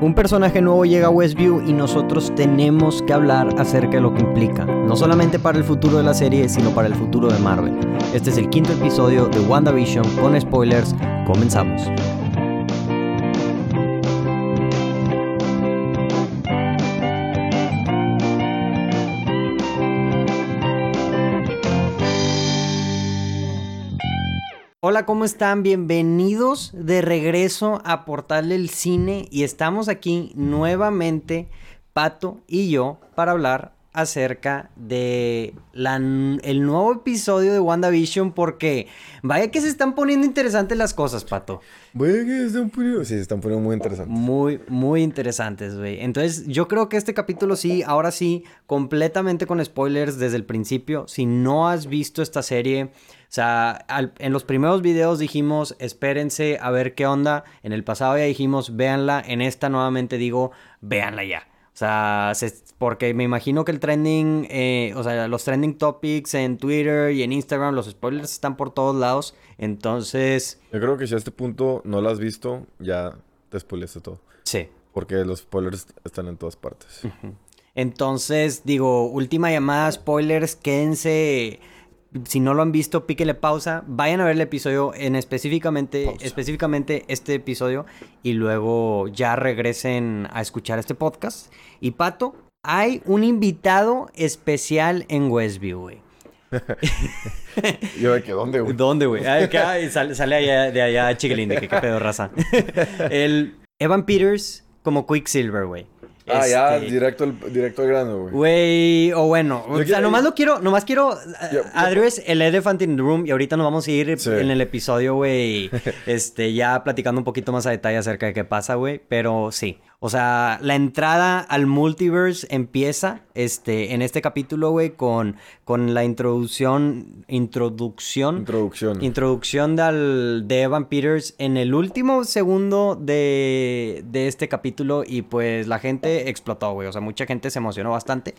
Un personaje nuevo llega a Westview y nosotros tenemos que hablar acerca de lo que implica, no solamente para el futuro de la serie, sino para el futuro de Marvel. Este es el quinto episodio de WandaVision con spoilers. Comenzamos. Hola, ¿cómo están? Bienvenidos de regreso a Portal del Cine y estamos aquí nuevamente, Pato y yo, para hablar acerca de la, el nuevo episodio de WandaVision porque vaya que se están poniendo interesantes las cosas, Pato. Vaya que se están poniendo, sí, se están poniendo muy interesantes. Muy, muy interesantes, güey. Entonces yo creo que este capítulo sí, ahora sí, completamente con spoilers desde el principio. Si no has visto esta serie... O sea, en los primeros videos dijimos, espérense a ver qué onda. En el pasado ya dijimos, véanla. En esta nuevamente digo, véanla ya. O sea, porque me imagino que el trending, eh, o sea, los trending topics en Twitter y en Instagram, los spoilers están por todos lados. Entonces... Yo creo que si a este punto no lo has visto, ya te spoileaste todo. Sí. Porque los spoilers están en todas partes. Entonces, digo, última llamada, spoilers, quédense si no lo han visto, píquenle pausa, vayan a ver el episodio en específicamente, específicamente este episodio y luego ya regresen a escuchar este podcast. Y Pato, hay un invitado especial en Westview, güey. Yo de que, ¿dónde, güey? ¿Dónde, güey? sale, sale allá, de allá Chiquilín, de que qué pedo raza. el Evan Peters como Quicksilver, güey. Ah, ya, este, directo al, directo al grano, güey. Güey, o bueno, o sea, nomás lo quiero, nomás quiero, Adrio es el elephant in the room y ahorita nos vamos a ir en el episodio, güey, este, ya platicando un poquito más a detalle acerca de qué pasa, güey, pero sí. O sea, la entrada al multiverse empieza este, en este capítulo, güey, con, con la introducción, introducción. Introducción. Introducción de Evan Peters en el último segundo de, de este capítulo y pues la gente explotó, güey. O sea, mucha gente se emocionó bastante.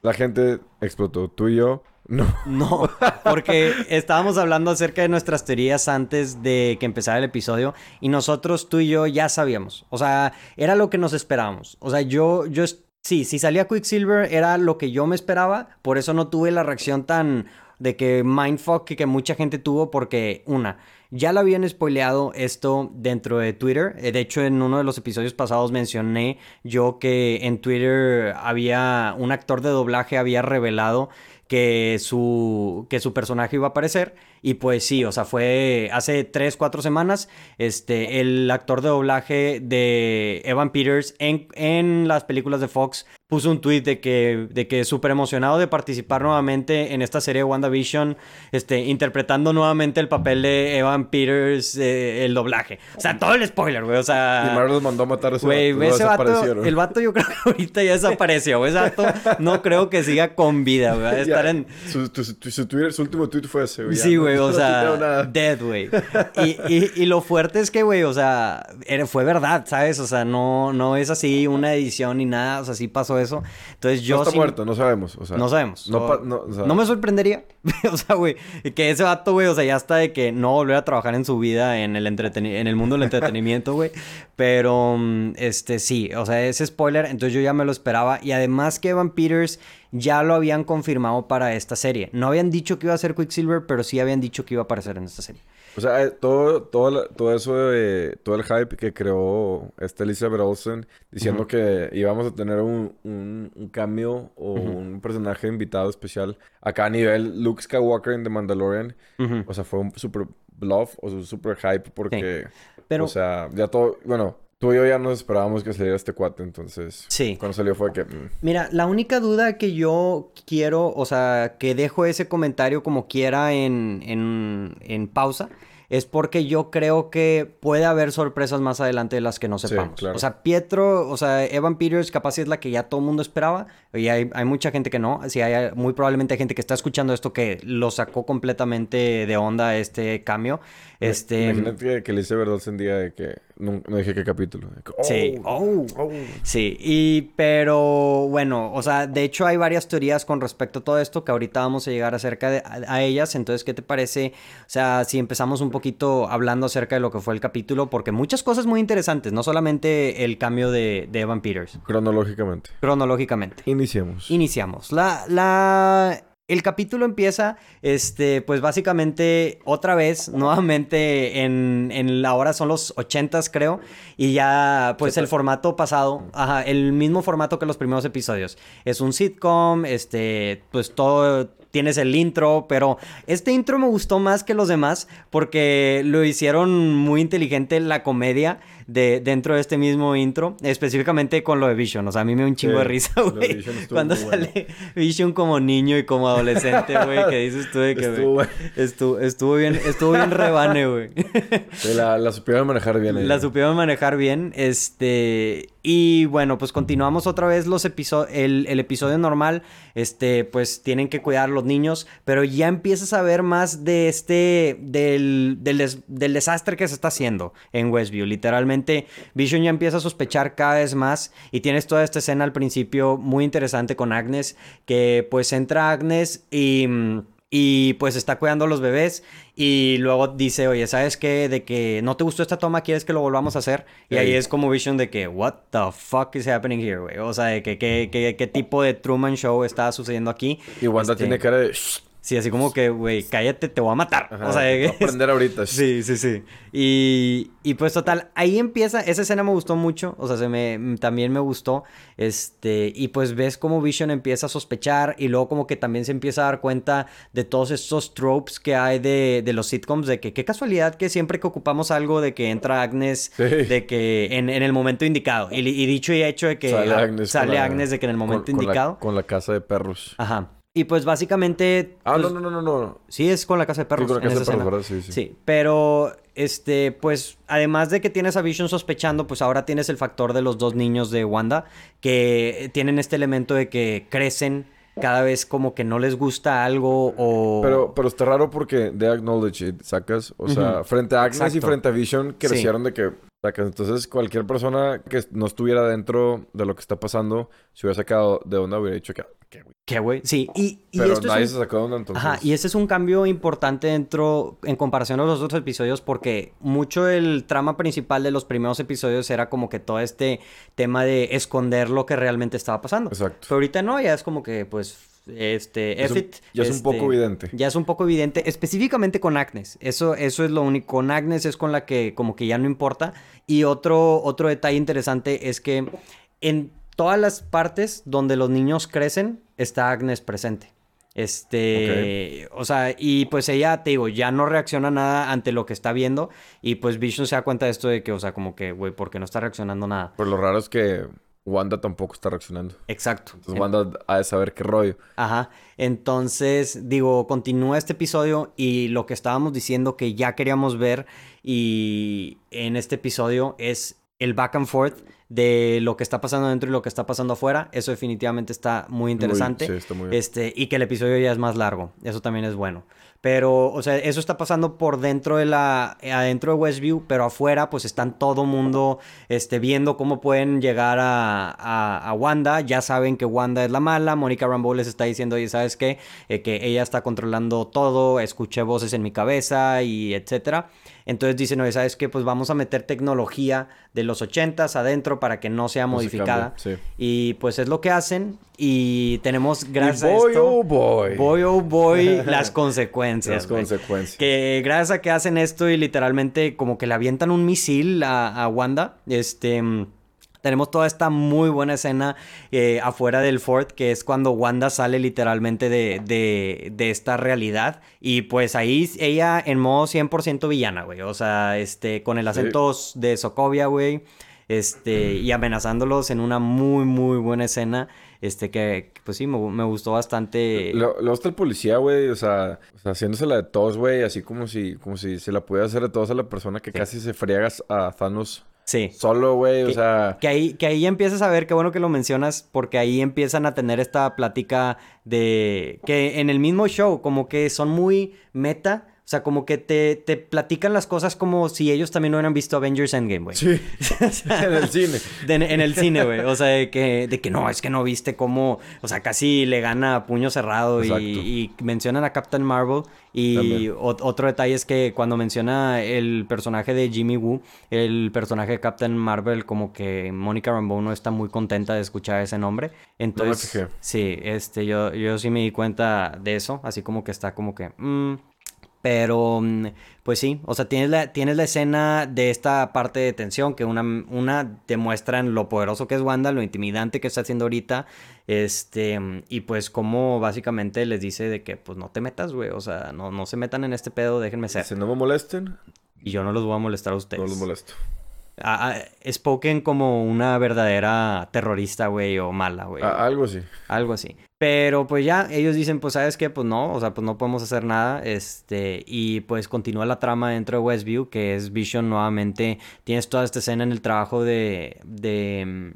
La gente explotó. Tú y yo no. No, porque estábamos hablando acerca de nuestras teorías antes de que empezara el episodio y nosotros, tú y yo, ya sabíamos. O sea, era lo que nos esperábamos. O sea, yo, yo, sí, si salía Quicksilver era lo que yo me esperaba, por eso no tuve la reacción tan de que mindfuck que mucha gente tuvo porque, una, ya lo habían spoileado esto dentro de Twitter. Eh, de hecho, en uno de los episodios pasados mencioné yo que en Twitter había un actor de doblaje había revelado que su, que su personaje iba a aparecer. Y pues sí, o sea, fue hace 3, 4 semanas, este, el actor de doblaje de Evan Peters en, en las películas de Fox puso un tweet de que, de que súper emocionado de participar nuevamente en esta serie de WandaVision, este, interpretando nuevamente el papel de Evan Peters, eh, el doblaje. O sea, todo el spoiler, güey, o sea... Y Marvel mandó a matar a ese, güey, ese vato. El vato yo creo que ahorita ya desapareció, güey. Ese vato no creo que siga con vida, güey. Su, su, Twitter, su último tweet fue ese, güey. Sí, güey, o sea, dead, güey. Y, y, y, lo fuerte es que, güey, o sea, fue verdad, ¿sabes? O sea, no, no es así una edición ni nada, o sea, sí pasó eso. Entonces yo... No está muerto, no sabemos. no sabemos. No, me sorprendería. o sea, güey, que ese vato, güey, o sea, ya está de que no volver a trabajar en su vida en el, en el mundo del entretenimiento, güey. Pero, mm, este, sí, o sea, ese spoiler, entonces yo ya me lo esperaba. Y además que Evan Peters ya lo habían confirmado para esta serie. No habían dicho que iba a ser Quicksilver, pero sí habían dicho que iba a aparecer en esta serie. O sea, eh, todo, todo, todo eso de... Todo el hype que creó esta Elizabeth Olsen diciendo que íbamos a tener un, un, cambio o un personaje invitado especial acá a nivel Luke Skywalker en The Mandalorian. O sea, fue un super bluff o un super hype porque... Pero... O sea, ya todo... Bueno, Tú y yo ya nos esperábamos que saliera este cuate, entonces. Sí. Cuando salió fue que. Mm. Mira, la única duda que yo quiero, o sea, que dejo ese comentario como quiera en, en, en pausa, es porque yo creo que puede haber sorpresas más adelante de las que no sepamos. O sea, Pietro, o sea, Evan Peters capaz es la que ya todo el mundo esperaba y hay, hay mucha gente que no. Sí, hay muy probablemente hay gente que está escuchando esto que lo sacó completamente de onda este cambio. Este... Imagínate que, le hice verdad en día de que no, no dije qué capítulo. sí. Oh. oh. Sí, y pero bueno, o sea, de hecho hay varias teorías con respecto a todo esto que ahorita vamos a llegar acerca de a, ellas. Entonces, ¿qué te parece? O sea, si empezamos un poquito hablando acerca de lo que fue el capítulo, porque muchas cosas muy interesantes, no solamente el cambio de, de Evan Peters. Cronológicamente. Cronológicamente. Iniciemos. Iniciamos. La, la el capítulo empieza, este, pues básicamente otra vez, nuevamente en, en la hora son los ochentas creo, y ya pues el formato pasado, ajá, el mismo formato que los primeros episodios. Es un sitcom, este, pues todo tienes el intro, pero este intro me gustó más que los demás porque lo hicieron muy inteligente la comedia de, dentro de este mismo intro, específicamente con lo de Vision. O sea, a mí me da un chingo de risa, güey. Cuando sale Vision como niño y como adolescente, güey, que dices tú de que estuvo, estuvo, estuvo, bien, estuvo bien rebane, güey. la, la supieron manejar bien. La supieron manejar bien, este... Y bueno, pues continuamos otra vez los episodios, el, el, episodio normal, este, pues tienen que cuidar a los niños, pero ya empiezas a ver más de este, del, del, del desastre que se está haciendo en Westview, literalmente Vision ya empieza a sospechar cada vez más y tienes toda esta escena al principio muy interesante con Agnes, que pues entra Agnes y... Y pues está cuidando a los bebés y luego dice, oye, ¿sabes qué? De que no te gustó esta toma, ¿quieres que lo volvamos a hacer? Y ahí es como Vision de que, what the fuck is happening here, güey? O sea, de que qué tipo de Truman Show está sucediendo aquí. Y Wanda este tiene cara de... Sí, así como que, güey, cállate, te voy a matar. o sea, voy a aprender ahorita. Sí, sí, sí. Y, y, pues total, ahí empieza, esa escena me gustó mucho, o sea, se me, también me gustó, este, y pues ves como Vision empieza a sospechar y luego como que también se empieza a dar cuenta de todos estos tropes que hay de, de los sitcoms, de que qué casualidad que siempre que ocupamos algo de que entra Agnes, de que en, en, el momento indicado, y, dicho y hecho de que sale Agnes, sale Agnes de que en el momento indicado. con la casa de perros. Ajá. Y pues básicamente. Ah, no, no, no, no, no. Sí, es con la casa de perros. Sí, con la casa de perros, Sí, sí. Sí, pero este, pues, además de que tienes a Vision sospechando, pues ahora tienes el factor de los dos niños de Wanda, que tienen este elemento de que crecen cada vez como que no les gusta algo o... Pero, pero está raro porque de acknowledge it, sacas. O sea, frente a Agnes y frente a Vision crecieron de que entonces, cualquier persona que no estuviera dentro de lo que está pasando, se hubiera sacado de onda, hubiera dicho que, ¿qué, güey? Sí, y, y Pero nadie se sacó de onda entonces. Ajá, y ese es un cambio importante dentro, en comparación a los otros episodios, porque mucho el trama principal de los primeros episodios era como que todo este tema de esconder lo que realmente estaba pasando. Exacto. Pero ahorita no, ya es como que, pues, este, ya es un poco este, evidente. Ya es un poco evidente, específicamente con Agnes. Eso, eso es lo único. Con Agnes es con la que como que ya no importa. Y otro, otro detalle interesante es que en todas las partes donde los niños crecen, está Agnes presente. Este, o sea, y pues ella, te digo, ya no reacciona nada ante lo que está viendo. Y pues Vision se da cuenta de esto de que, o sea, como que, güey, ¿por qué no está reaccionando nada? Pues lo raro es que Wanda tampoco está reaccionando. Exacto. Entonces Wanda ha de saber qué rollo. Ajá. Entonces, digo, continúa este episodio y lo que estábamos diciendo que ya queríamos ver y en este episodio es el back and forth de lo que está pasando dentro y lo que está pasando afuera. Eso definitivamente está muy interesante. sí, está muy bien. Este, y que el episodio ya es más largo. Eso también es bueno. Pero, o sea, eso está pasando por dentro de la, adentro de Westview, pero afuera, pues están todo mundo, este, viendo cómo pueden llegar a, a, Wanda. Ya saben que Wanda es la mala. Mónica Rambeau les está diciendo, oye, ¿sabes qué? Eh, que ella está controlando todo, escuché voces en mi cabeza y etcétera. Entonces dicen, oye, ¿sabes qué? Pues vamos a meter tecnología de los ochentas adentro para que no sea modificada. Y pues es lo que hacen. Y tenemos, gracias a esto... oh boy. Boy, oh boy, las consecuencias. Las consecuencias. Que gracias a que hacen esto y literalmente como que le avientan un misil a, a Wanda, este... Tenemos toda esta muy buena escena eh, afuera del fort, que es cuando Wanda sale literalmente de, de, de esta realidad. Y pues ahí ella en modo 100% villana, güey. O sea, este, con el acento de Sokovia, güey. Este, y amenazándolos en una muy, muy buena escena. Este, que, pues sí, me, gustó bastante. Luego está el policía, güey, o sea, o sea, la de todos, güey, así como si, como si se la pudiera hacer de todos a la persona que casi se friegas a Thanos Sí. Solo, güey, o sea... Que ahí, que ahí empiezas a ver, qué bueno que lo mencionas, porque ahí empiezan a tener esta plática de... Que en el mismo show, como que son muy meta, sea, como que te, te platican las cosas como si ellos también no hubieran visto Avengers Endgame, güey. Sí. en el cine. en el cine, güey. O sea, de que, de que no, es que no viste cómo. O sea, casi le gana a puño cerrado y, y, mencionan a Captain Marvel. Y otro detalle es que cuando menciona el personaje de Jimmy Woo, el personaje de Captain Marvel, como que Mónica Rambeau no está muy contenta de escuchar ese nombre. Entonces, sí, este, yo, yo sí me di cuenta de eso, así como que está como que... Mm, pero, mm, pues sí, o sea, tienes la, tienes la escena de esta parte de tensión que una, una demuestran lo poderoso que es Wanda, lo intimidante que está haciendo ahorita, este, y pues como básicamente les dice de que, pues no te metas, güey, o sea, no, no se metan en este pedo, déjenme ser. Si no me molesten. Y yo no los voy a molestar a ustedes. No los molesto. A, Spoken como una verdadera terrorista, güey, o mala, güey. algo así. Algo así. Pero pues ya, ellos dicen, pues, ¿sabes qué? Pues no, o sea, pues no podemos hacer nada. Este, y pues continúa la trama dentro de Westview, que es Vision nuevamente. Tienes toda esta escena en el trabajo de, de,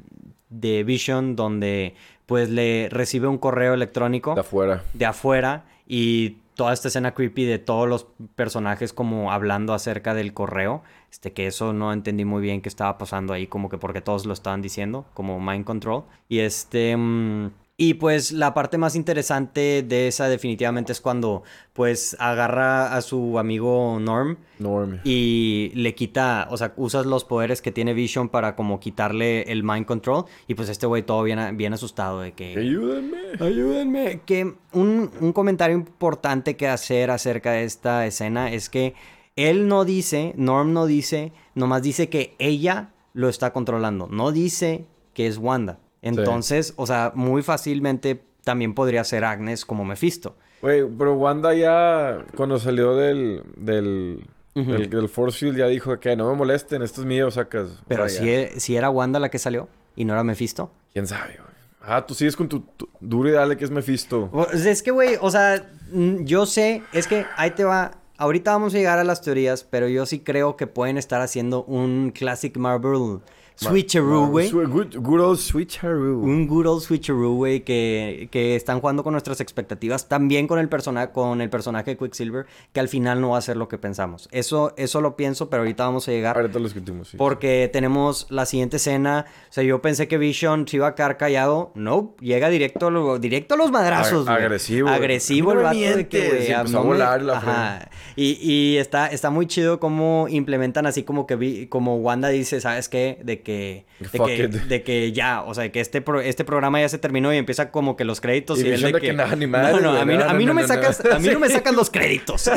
de Vision, donde pues le recibe un correo electrónico. De afuera. De afuera. Y toda esta escena creepy de todos los personajes como hablando acerca del correo, este que eso no entendí muy bien qué estaba pasando ahí, como que porque todos lo estaban diciendo, como mind control. Y este mm, y pues la parte más interesante de esa definitivamente es cuando pues agarra a su amigo Norm. Norm. Y le quita, o sea, usas los poderes que tiene Vision para como quitarle el mind control. Y pues este güey todo bien, bien asustado de que... Ayúdenme. Ayúdenme. Que un, un comentario importante que hacer acerca de esta escena es que él no dice, Norm no dice, nomás dice que ella lo está controlando. No dice que es Wanda. Entonces, o sea, muy fácilmente también podría ser Agnes como Mephisto. Güey, pero Wanda ya cuando salió del, del, del, Force Field ya dijo que no me molesten, esto es mío, sacas. Pero si, e, si, era Wanda la que salió y no era Mephisto. ¿Quién sabe, güey? Ah, tú sigues con tu, duro y dale que es Mephisto. Es que, güey, o sea, yo sé, es que ahí te va. Ahorita vamos a llegar a las teorías, pero yo sí creo que pueden estar haciendo un Classic Marvel Switcheroo, güey. Good, old switcheroo. Un good old switcheroo, güey, que, que están jugando con nuestras expectativas. También con el, persona, con el personaje de Quicksilver, que al final no va a ser lo que pensamos. Eso, eso lo pienso, pero ahorita vamos a llegar. Ahorita lo discutimos, sí. Porque tenemos la siguiente escena. O sea, yo pensé que Vision se iba a quedar callado. No, llega directo, directo a los madrazos, güey. Agresivo. Agresivo el vato de que, güey. a volar la Ajá. Y, y está, está muy chido cómo implementan así como que vi, como Wanda dice, ¿sabes qué? De que, de que, ya, o sea, que este, este programa ya se terminó y empieza como que los créditos y, y de que, nada, ni madre, no, no, a mí, a mí no, me sacas, a mí no me sacan los créditos.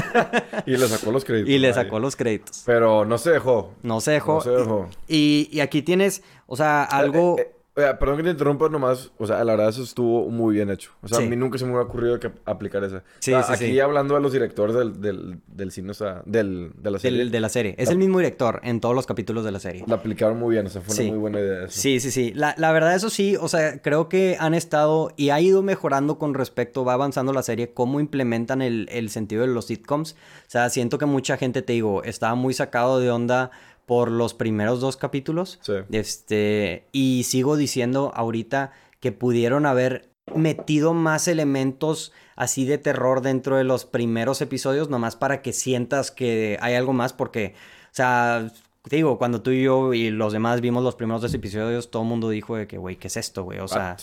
y le sacó los créditos. Y le sacó los créditos. Pero no se dejó. No se dejó. No se dejó. Y, y aquí tienes, o sea, algo... Eh, eh, perdón que te interrumpa nomás. O sea, la verdad eso estuvo muy bien hecho. O sea, a mí nunca se me hubiera ocurrido que aplicar esa. Sí, sí, aquí hablando de los directores del, del, del cine, o sea, del, de la serie. de la serie. Es el mismo director en todos los capítulos de la serie. La aplicaron muy bien. O sea, fue una muy buena idea eso. Sí, sí, sí. La, la verdad, eso sí. O sea, creo que han estado y ha ido mejorando con respecto, va avanzando la serie, cómo implementan el, el sentido de los sitcoms. O sea, siento que mucha gente, te digo, estaba muy sacado de onda por los primeros dos capítulos. Sí. Este, y sigo diciendo ahorita que pudieron haber metido más elementos así de terror dentro de los primeros episodios, nomás para que sientas que hay algo más, porque, o sea, te digo, cuando tú y yo y los demás vimos los primeros dos episodios, todo el mundo dijo de que, güey, ¿qué es esto, güey? O sea,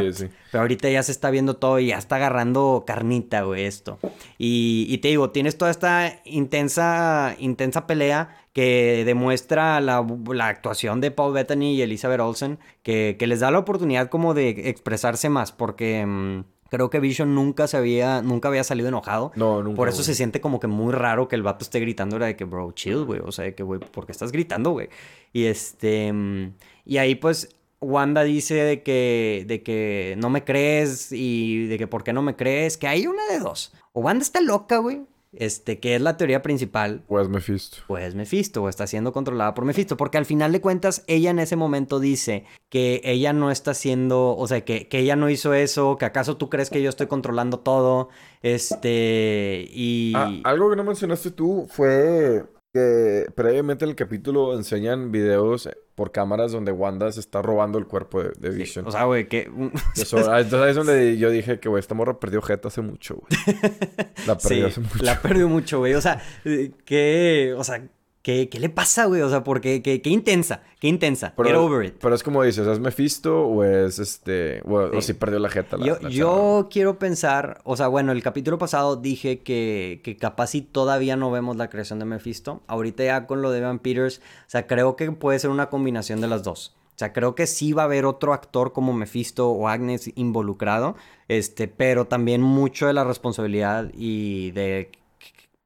Sí, sí. Pero ahorita ya se está viendo todo y ya está agarrando carnita, güey, esto. Y, y te digo, tienes toda esta intensa, intensa pelea que demuestra la, la, actuación de Paul Bettany y Elizabeth Olsen, que, que, les da la oportunidad como de expresarse más, porque mm, creo que Vision nunca se había, nunca había salido enojado. No, nunca. Por eso se siente como que muy raro que el vato esté gritando, era de que, bro, chill, güey, o sea, de que, güey, ¿por qué estás gritando, güey? Y este, mm, y ahí pues Wanda dice de que, de que no me crees y de que por qué no me crees, que hay una de dos. O Wanda está loca, güey, este, que es la teoría principal. Pues Mephisto. Pues Mephisto, o está siendo controlada por Mephisto, porque al final de cuentas ella en ese momento dice que ella no está haciendo, o sea, que, que ella no hizo eso, que acaso tú crees que yo estoy controlando todo, este, y... Ah, algo que no mencionaste tú fue que previamente en el capítulo enseñan videos por cámaras donde Wanda se está robando el cuerpo de, de Vision. o sea, güey, que... Eso, ah, entonces ahí es donde yo dije que, güey, esta morra perdió Jeta hace mucho, güey. La perdió sí, hace mucho. La perdió mucho, güey. O sea, eh, que... O sea, ¿qué, qué le pasa, güey? O sea, porque... Qué, qué intensa. Qué intensa. Get over it. Pero es como dices, ¿es Mephisto o es este... O, Sí. o si perdió la Jeta la, yo, la chava? yo quiero pensar, o sea, bueno, el capítulo pasado dije que, que capaz si todavía no vemos la creación de Mephisto. Ahorita ya con lo de Evan Peters, o sea, creo que puede ser una combinación de las dos. O sea, creo que sí va a haber otro actor como Mephisto o Agnes involucrado, este, pero también mucho de la responsabilidad y de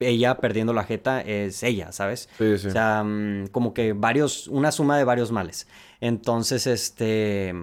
ella perdiendo la jeta es ella, ¿sabes? Sí, sí. O sea, mm, como que varios, una suma de varios males. Entonces, este,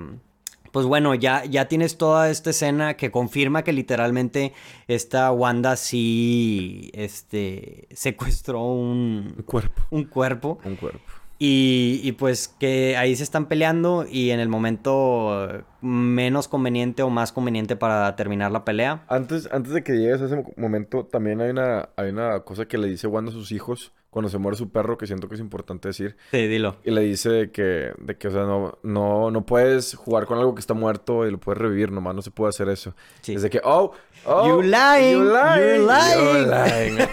pues bueno, ya, ya tienes toda esta escena que confirma que literalmente esta Wanda sí, este, secuestró un, Un cuerpo. un cuerpo. Un cuerpo. Y, y pues que ahí se están peleando y en el momento menos conveniente o más conveniente para terminar la pelea. Antes, antes de que llegues a ese mo- momento, también hay una, hay una cosa que le dice Wanda a sus hijos cuando se muere su perro que siento que es importante decir. Sí, dilo. Y le dice de que, de que o sea, no, no, no puedes jugar con algo que está muerto y lo puedes revivir, nomás no se puede hacer eso. Sí. Es de que, oh, oh, You lying, you lying, you're lying. you're lying.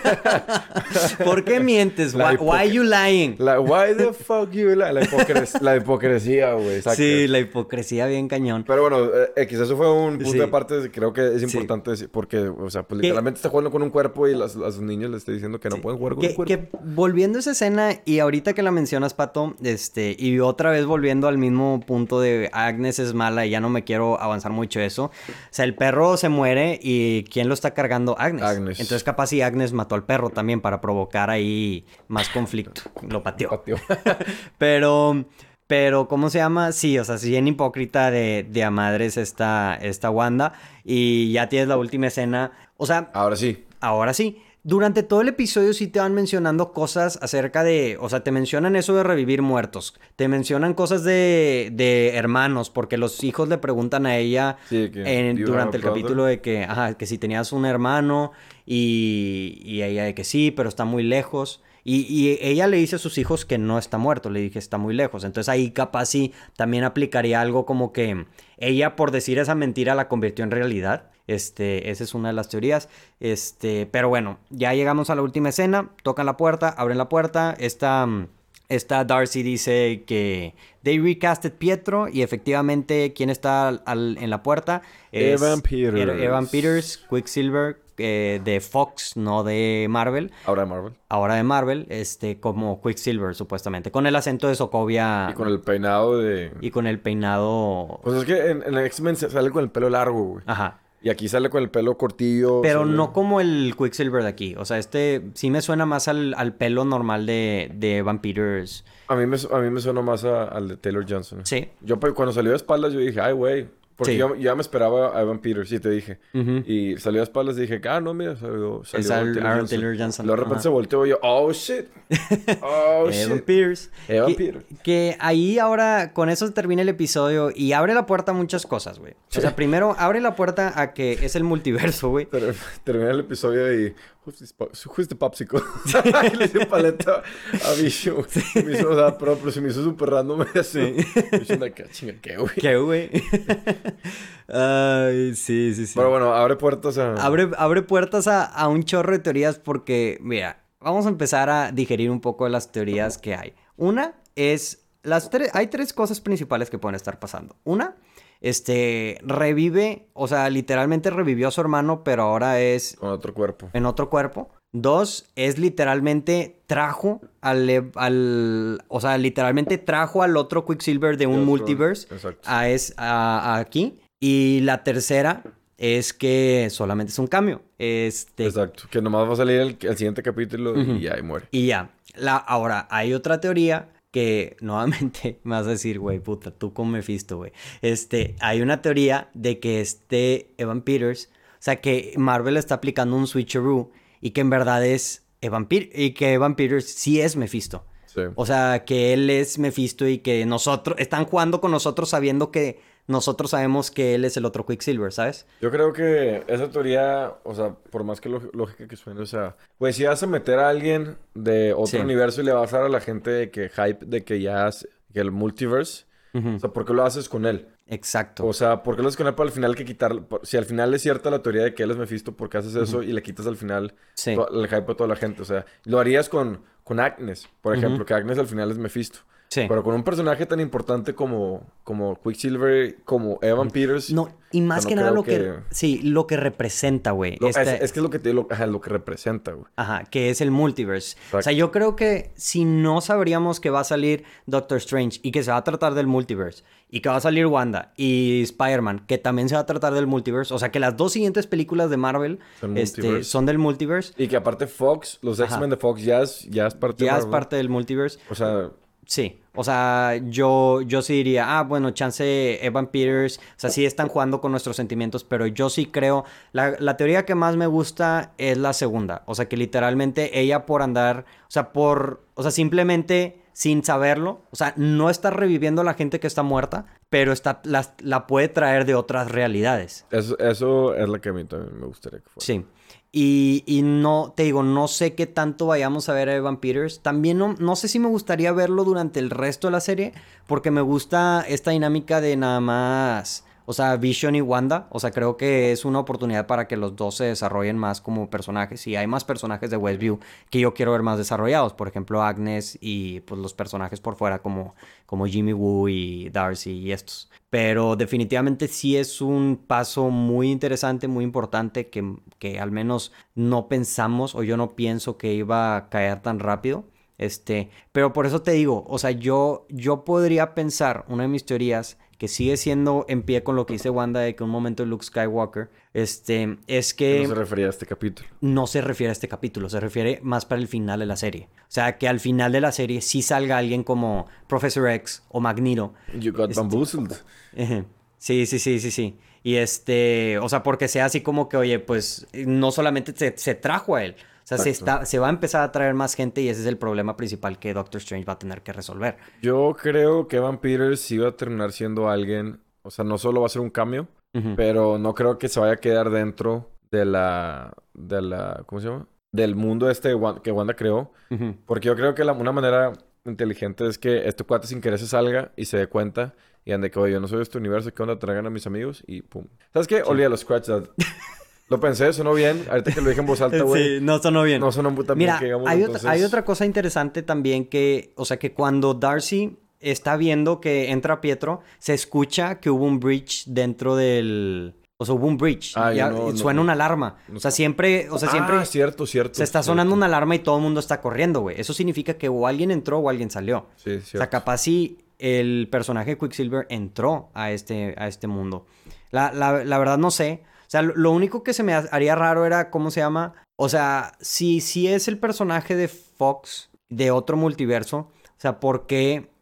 ¿Por qué mientes? La Why, you lying? La, why the fuck you lying? La, hipocres- la hipocresía, güey. Sí, la hipocresía bien cañón. Pero bueno, eh, X, eso fue un punto Sí. de aparte, creo que es Sí. importante decir, porque, o sea, pues literalmente está jugando con un cuerpo y las- a sus niños les está diciendo que no Sí. pueden jugar con Que, un cuerpo. que volviendo a esa escena, y ahorita que la mencionas, Pato, este, y otra vez volviendo al mismo punto de Agnes es mala y ya no me quiero avanzar mucho eso. O sea, el perro se muere y ¿quién lo está cargando? Agnes. Agnes. Entonces, capaz si Agnes mató al perro también para provocar ahí más conflicto. Lo pateó. Patio. Pero, pero, ¿cómo se llama? Sí, o sea, sí, bien hipócrita de, de a madres esta, esta Wanda. Y ya tienes la última escena. O sea, Ahora sí. Ahora sí, durante todo el episodio sí te van mencionando cosas acerca de, o sea, te mencionan eso de revivir muertos, te mencionan cosas de, de hermanos, porque los hijos le preguntan a ella Sí, que, en- "Do you durante el a brother?" capítulo de que, ajá, que si tenías un hermano y, y ella de que sí, pero está muy lejos. Y, y ella le dice a sus hijos que no está muerto, le dije está muy lejos. Entonces ahí capaz sí también aplicaría algo como que ella por decir esa mentira la convirtió en realidad. Este, esa es una de las teorías. Este, pero bueno, ya llegamos a la última escena, tocan la puerta, abren la puerta, esta, esta Darcy dice que they recasted Pietro y efectivamente quién está al- al- en la puerta es Evan Peters. Evan Peters, Quicksilver eh, de Fox, no de Marvel. Ahora Marvel. Ahora de Marvel, este, como Quicksilver, supuestamente. Con el acento de Sokovia Y con el peinado de... y con el peinado. Pues es que en, en X-Men se sale con el pelo largo, güey. Aja. Y aquí sale con el pelo cortillo. Pero sale- no como el Quicksilver de aquí. O sea, este sí me suena más al, al pelo normal de, de Evan Peters. A mí me, a mí me suena más a- al de Taylor Johnson. Sí. Yo pues, cuando salió de espaldas yo dije, ay, güey. Porque Sí. yo ya me esperaba a Evan Peters, sí te dije. Y salió de espaldas y dije, ah, no, mira, salió, salió Es Aaron Taylor Johnson. Luego de repente Ajá. se volteó y yo, oh, shit. Oh, Evan shit. Peters. Evan que, Peters. que ahí ahora, con eso termina el episodio y abre la puerta a muchas cosas, güey. O sea, primero abre la puerta a que es el multiverso, güey. Ter- Termina el episodio y... Who's, this pop- who's the popsicle? y le hice paleta a Bicho. Se me hizo, o sea, pero, pero se me hizo súper random. Bicho, anda acá, chinga, ¿qué, güey? ¿Qué, güey? Ay, sí, sí, sí. Pero bueno, abre puertas a... Abre, abre puertas a, a un chorro de teorías porque, mira, vamos a empezar a digerir un poco de las teorías que hay. Una es, las tres, hay tres cosas principales que pueden estar pasando. Una, este, revive, o sea, literalmente revivió a su hermano, pero ahora es Con otro cuerpo. en otro cuerpo. Dos, es literalmente trajo al, al, o sea, literalmente trajo al otro Quicksilver de un otro- multiverse a, es, a, a aquí. Y la tercera es que solamente es un cambio. Este, Exacto. Que nomás va a salir el, el siguiente capítulo y ahí muere. y ya. La, ahora, hay otra teoría que nuevamente me vas a decir, güey, puta, tú con Mephisto, güey. Este, hay una teoría de que este Evan Peters, o sea, que Marvel está aplicando un switcheroo y que en verdad es Evan Peters, y que Evan Peters sí es Mephisto. Sí. O sea, que él es Mephisto y que nosotros, están jugando con nosotros sabiendo que nosotros sabemos que él es el otro Quicksilver, ¿sabes? Yo creo que esa teoría, o sea, por más que lógica que suene, o sea, pues si vas a meter a alguien de otro Sí. universo y le vas a dar a la gente de que hype de que ya, s- que el multiverse. O sea, ¿por qué lo haces con él? Exacto. O sea, ¿por qué lo haces con él para al final que quitar... Si al final es cierta la teoría de que él es Mephisto, ¿por qué haces eso y le quitas al final sí. el hype a toda la gente? O sea, lo harías con, con Agnes, por ejemplo, que Agnes al final es Mephisto. Sí. Pero con un personaje tan importante como, como Quicksilver, como Evan Peters... No, y más no que nada lo que... que- Sí, lo que representa, güey. este- es, es que es lo que te lo, ajá, lo que representa, güey. Ajá, que es el multiverse. O sea, yo creo que si no sabríamos que va a salir Doctor Strange y que se va a tratar del multiverse, y que va a salir Wanda y Spider-Man, que también se va a tratar del multiverse, o sea, que las dos siguientes películas de Marvel este, son del multiverse, Y que aparte Fox, los. X-Men de Fox ya es, ya es parte ya de es parte del multiverse. O sea, Sí, o sea, yo, yo sí diría, ah, bueno, chance Evan Peters, o sea, sí están jugando con nuestros sentimientos, pero yo sí creo, la, la teoría que más me gusta es la segunda, o sea, que literalmente ella por andar, o sea, por, o sea, simplemente sin saberlo, o sea, no está reviviendo a la gente que está muerta, pero está, la, la puede traer de otras realidades. eso, eso es lo que a mí también me gustaría que fuera. Sí. Y, y no, te digo, no sé qué tanto vayamos a ver a Evan Peters. También no, no sé si me gustaría verlo durante el resto de la serie, porque me gusta esta dinámica de nada más, o sea, Vision y Wanda. O sea, creo que es una oportunidad para que los dos se desarrollen más como personajes. Y hay más personajes de Westview que yo quiero ver más desarrollados. Por ejemplo, Agnes y pues los personajes por fuera como, como Jimmy Woo y Darcy y estos. Pero definitivamente sí es un paso muy interesante, muy importante, que, que al menos no pensamos o yo no pienso que iba a caer tan rápido. Este, pero por eso te digo, o sea, yo, yo podría pensar, una de mis teorías, que sigue siendo en pie con lo que dice Wanda de que un momento Luke Skywalker, este, es que No se refería a este capítulo. no se refiere a este capítulo, se refiere más para el final de la serie. O sea, que al final de la serie sí salga alguien como Professor X o Magneto You got Este- bamboozled. Sí, sí, sí, sí, sí. Y este, o sea, porque sea así como que, oye, pues no solamente se, se trajo a él, sea, se, Exacto. está, se va a empezar a traer más gente y ese es el problema principal que Doctor Strange va a tener que resolver. Yo creo que Evan Peters sí va a terminar siendo alguien, o sea, no solo va a ser un cambio, pero no creo que se vaya a quedar dentro de la, de la, ¿cómo se llama? Del mundo este que Wanda creó, porque yo creo que la, una manera inteligente es que este cuate sin querer se salga y se dé cuenta y ande que, oye, yo no soy de este universo, ¿qué onda? Traigan a mis amigos y pum. ¿Sabes qué? Olvídalo, scratch that. Lo pensé, sonó bien. Ahorita que lo dije en voz alta, güey. Sí, no sonó bien. No sonó tan bien Mira, que digamos, hay, entonces... otra, hay otra cosa interesante también que, o sea, que cuando Darcy está viendo que entra Pietro, se escucha que hubo un breach dentro del... O sea, hubo un breach. Ah, Ya- no- suena no- una alarma. no o sea, siempre, o sea, siempre Ah, cierto, cierto. se está cierto. sonando una alarma y todo el mundo está corriendo, güey. Eso significa que o alguien entró o alguien salió. Sí, O sea, cierto. capaz si el personaje de Quicksilver entró a este, a este mundo. La, la- la verdad no sé. O sea, lo, único que se me ha- haría raro era, ¿cómo se llama? O sea, si, si es el personaje de Fox de otro multiverso, o sea, ¿por qué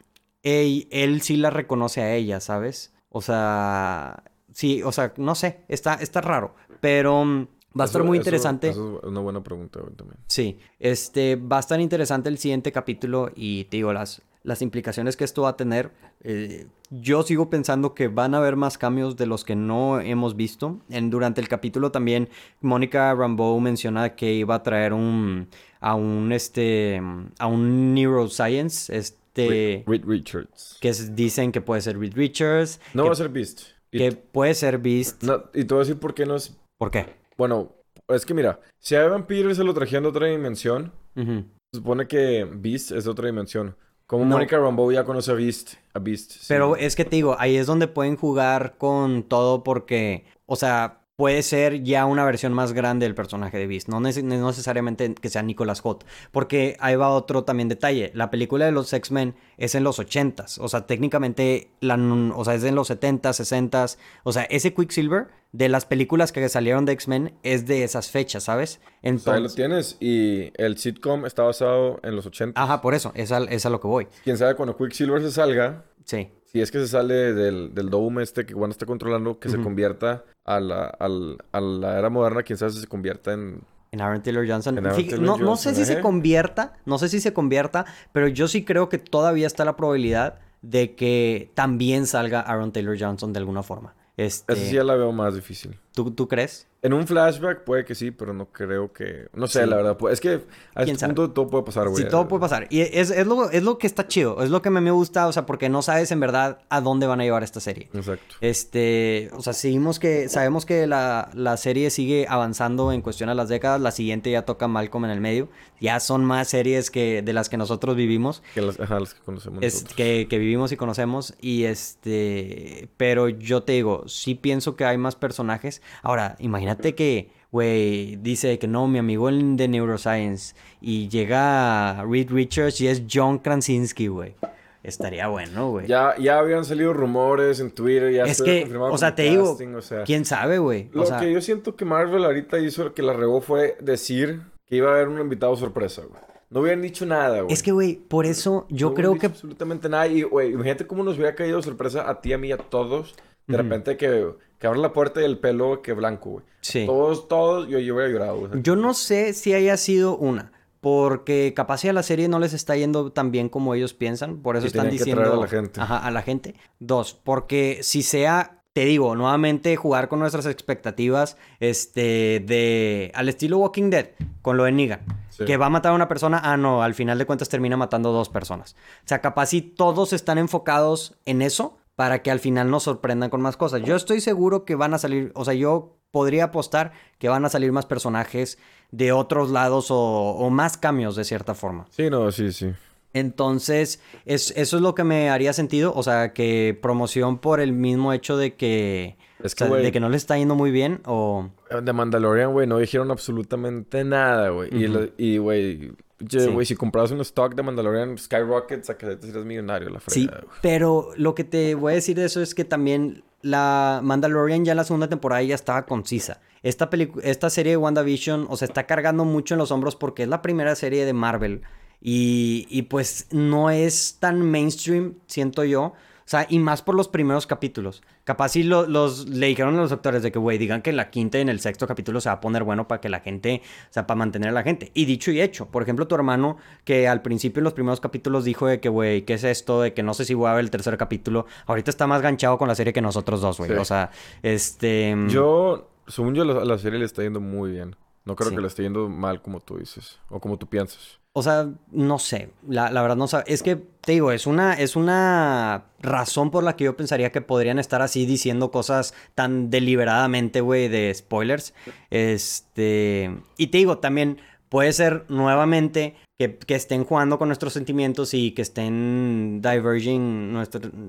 él, él sí la reconoce a ella, ¿sabes? O sea, sí, o sea, no sé, está, está raro. Pero mm, va a estar muy interesante. Eso es una buena pregunta, también. Sí, este va a estar interesante el siguiente capítulo y te digo, las, las implicaciones que esto va a tener. eh, yo sigo pensando que van a haber más cambios de los que no hemos visto. En, durante el capítulo también Mónica Rambeau menciona que iba a traer un a un este a un neuroscience este Reed Richards. que es- dicen que puede ser Reed Richards, No que, va a ser Beast. Y, que puede ser Beast. no, y te voy a decir por qué no es... ¿Por qué? Bueno, es que mira, si a Evan Peters se lo trajeron de otra dimensión, se supone que Beast es de otra dimensión. Como No. Mónica Rambeau ya conoce a Beast. A Beast. sí. Pero es que te digo, ahí es donde pueden jugar con todo porque, o sea, puede ser ya una versión más grande del personaje de Beast, no necesariamente que sea Nicolas Holt, porque ahí va otro también detalle, la película de los X-Men es en los 80s, o sea, técnicamente, la, o sea, es en los 70s, 60s, o sea, ese Quicksilver de las películas que salieron de X-Men es de esas fechas, ¿sabes? O sea, ahí lo Entonces, tienes. Y el sitcom está basado en los 80. ajá, por eso, es a, es a lo que voy, Quién sabe cuando Quicksilver se salga, sí. si es que se sale del, del dome este que Wanda está controlando, que se convierta a la, al- a la era moderna, quién sabe si se convierta en... En Aaron Taylor Johnson. Aaron Taylor no, no sé Johnson, si se ¿eh? convierta, no sé si se convierta, pero yo sí creo que todavía está la probabilidad de que también salga Aaron Taylor Johnson de alguna forma. Este, Esa sí ya la veo más difícil. ¿tú, ¿Tú crees? En un flashback puede que sí, pero no creo que... No sé, la verdad. pues, Es que a este punto todo puede pasar, güey. Sí, todo puede pasar. Y es, es, lo, es lo que está chido. Es lo que me, me gusta, o sea, porque no sabes en verdad a dónde van a llevar esta serie. Exacto. Este, o sea, seguimos que... Sabemos que la, la serie sigue avanzando en cuestión a las décadas. La siguiente ya toca Malcolm en el medio. Ya son más series que de las que nosotros vivimos. Que las, ajá, las que conocemos es, que, que vivimos y conocemos. Y este... Pero yo te digo, sí pienso que hay más personajes. Ahora, imagínate Imagínate que, güey, dice que no, mi amigo de Neuroscience. Y llega Reed Richards y es John Krasinski, güey. Estaría bueno, güey. Ya, ya habían salido rumores en Twitter, ya es que, o sea, te digo, quién sabe, güey. Lo que yo siento que Marvel ahorita hizo que la regó fue decir que iba a haber un invitado sorpresa, güey. No hubieran dicho nada, güey. Es que, güey, por eso yo creo que... Absolutamente nada. Y, güey, imagínate cómo nos hubiera caído sorpresa a ti, a mí, a todos. De repente que que abre la puerta y el pelo que blanco, güey. Sí. Todos, todos, yo, yo hubiera llorado, güey. Yo no sé si haya sido una. Porque capaz si a la serie no les está yendo tan bien como ellos piensan. Por eso están diciendo. a la gente. Ajá, a la gente. Dos, porque si sea, te digo, nuevamente jugar con nuestras expectativas. Este, de. Al estilo Walking Dead, con lo de Negan. Que va a matar a una persona. Ah, no, al final de cuentas termina matando a dos personas. O sea, capaz si todos están enfocados en eso para que al final nos sorprendan con más cosas. Yo estoy seguro que van a salir, o sea, yo podría apostar que van a salir más personajes de otros lados o, más cambios de cierta forma. Sí, no, sí, sí. Entonces, es, eso es lo que me haría sentido, o sea, que promoción por el mismo hecho de que, de que no le está yendo muy bien o... De Mandalorian, güey, no dijeron absolutamente nada, güey. Y, güey, güey, si comprabas un stock de Mandalorian Skyrocket, te eres millonario, la fregada, Sí, pero lo que te voy a decir de eso es que también la Mandalorian ya en la segunda temporada ya estaba concisa. Esta, esta serie de WandaVision, o sea, está cargando mucho en los hombros porque es la primera serie de Marvel. Y, y pues no es tan mainstream, siento yo. O sea, y más por los primeros capítulos. Capaz sí los, le dijeron a los actores de que, güey, digan que en la quinta y en el sexto capítulo se va a poner bueno para que la gente, o sea, para mantener a la gente. Y dicho y hecho, por ejemplo, tu hermano, que al principio en los primeros capítulos dijo de que, güey, ¿qué es esto? De que no sé si voy a ver el tercer capítulo. Ahorita está más ganchado con la serie que nosotros dos, güey. O sea, este... Mm, yo, según yo, a la, serie le está yendo muy bien. No creo que le esté yendo mal como tú dices, o como tú piensas. O sea, no sé, la, verdad no sé. Es que, te digo, es una, es una razón por la que yo pensaría que podrían estar así diciendo cosas tan deliberadamente, güey, de spoilers. Este... Y te digo, también puede ser nuevamente que, estén jugando con nuestros sentimientos y que estén diverging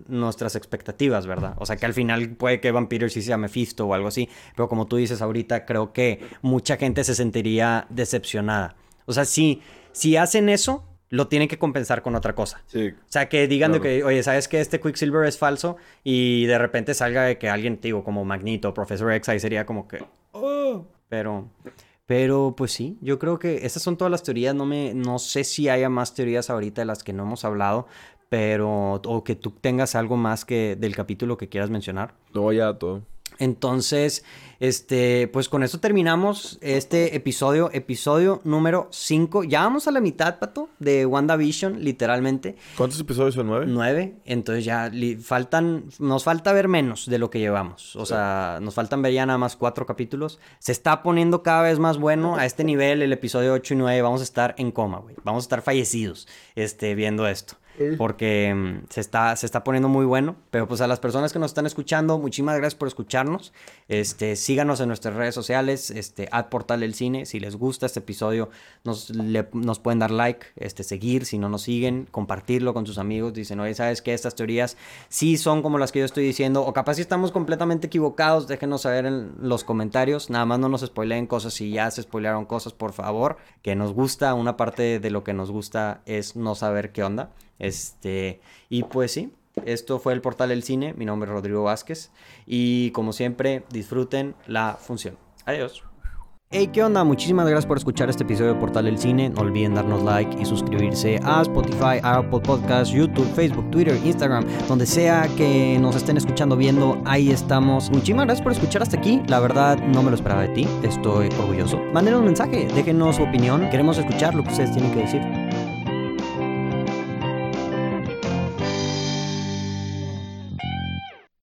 nuestras expectativas, ¿verdad? O sea, que al final puede que Vampiro sí sea Mephisto o algo así, pero como tú dices ahorita, creo que mucha gente se sentiría decepcionada. O sea, sí si hacen eso, lo tienen que compensar con otra cosa. Sí. O sea, que digan de que, oye, ¿sabes que este Quicksilver es falso? Y de repente salga de que alguien, digo, como Magneto, Professor X, ahí sería como que, oh. Pero, pero pues sí, yo creo que esas son todas las teorías. No me, no sé si haya más teorías ahorita de las que no hemos hablado, pero, o que tú tengas algo más que del capítulo que quieras mencionar. No, ya todo. Entonces, este, pues con eso terminamos este episodio, episodio número 5. Ya vamos a la mitad, Pato, de WandaVision, literalmente. ¿Cuántos episodios son? ¿Nueve? Nueve. Entonces ya faltan, nos falta ver menos de lo que llevamos. O sea, nos faltan ver ya nada más cuatro capítulos. Se está poniendo cada vez más bueno. A este nivel, el episodio 8 y 9, vamos a estar en coma, güey. Vamos a estar fallecidos, este, viendo esto porque mm, se, está, se está poniendo muy bueno. Pero pues a las personas que nos están escuchando, muchísimas gracias por escucharnos. Este, síganos en nuestras redes sociales, este. Si les gusta este episodio, nos, nos pueden dar like, este, seguir, si no nos siguen, compartirlo con sus amigos. Dicen, oye, ¿sabes qué? Estas teorías sí son como las que yo estoy diciendo. O capaz si estamos completamente equivocados, déjenos saber en los comentarios. Nada más no nos spoileen cosas si ya se spoilearon cosas, por favor. Que nos gusta, una parte de lo que nos gusta es no saber qué onda. Este, y pues sí, esto fue el portal del cine. Mi nombre es Rodrigo Vázquez. Y como siempre, disfruten la función. Adiós. Hey, ¿qué onda? Muchísimas gracias por escuchar este episodio de Portal del Cine. No olviden darnos like y suscribirse a Spotify, Apple Podcasts, YouTube, Facebook, Twitter, Instagram, donde sea que nos estén escuchando, viendo, ahí estamos. Muchísimas gracias por escuchar hasta aquí. La verdad, no me lo esperaba de ti. Estoy orgulloso. Mándenos un mensaje, déjenos su opinión. Queremos escuchar lo que ustedes tienen que decir.